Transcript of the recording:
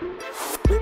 Bye.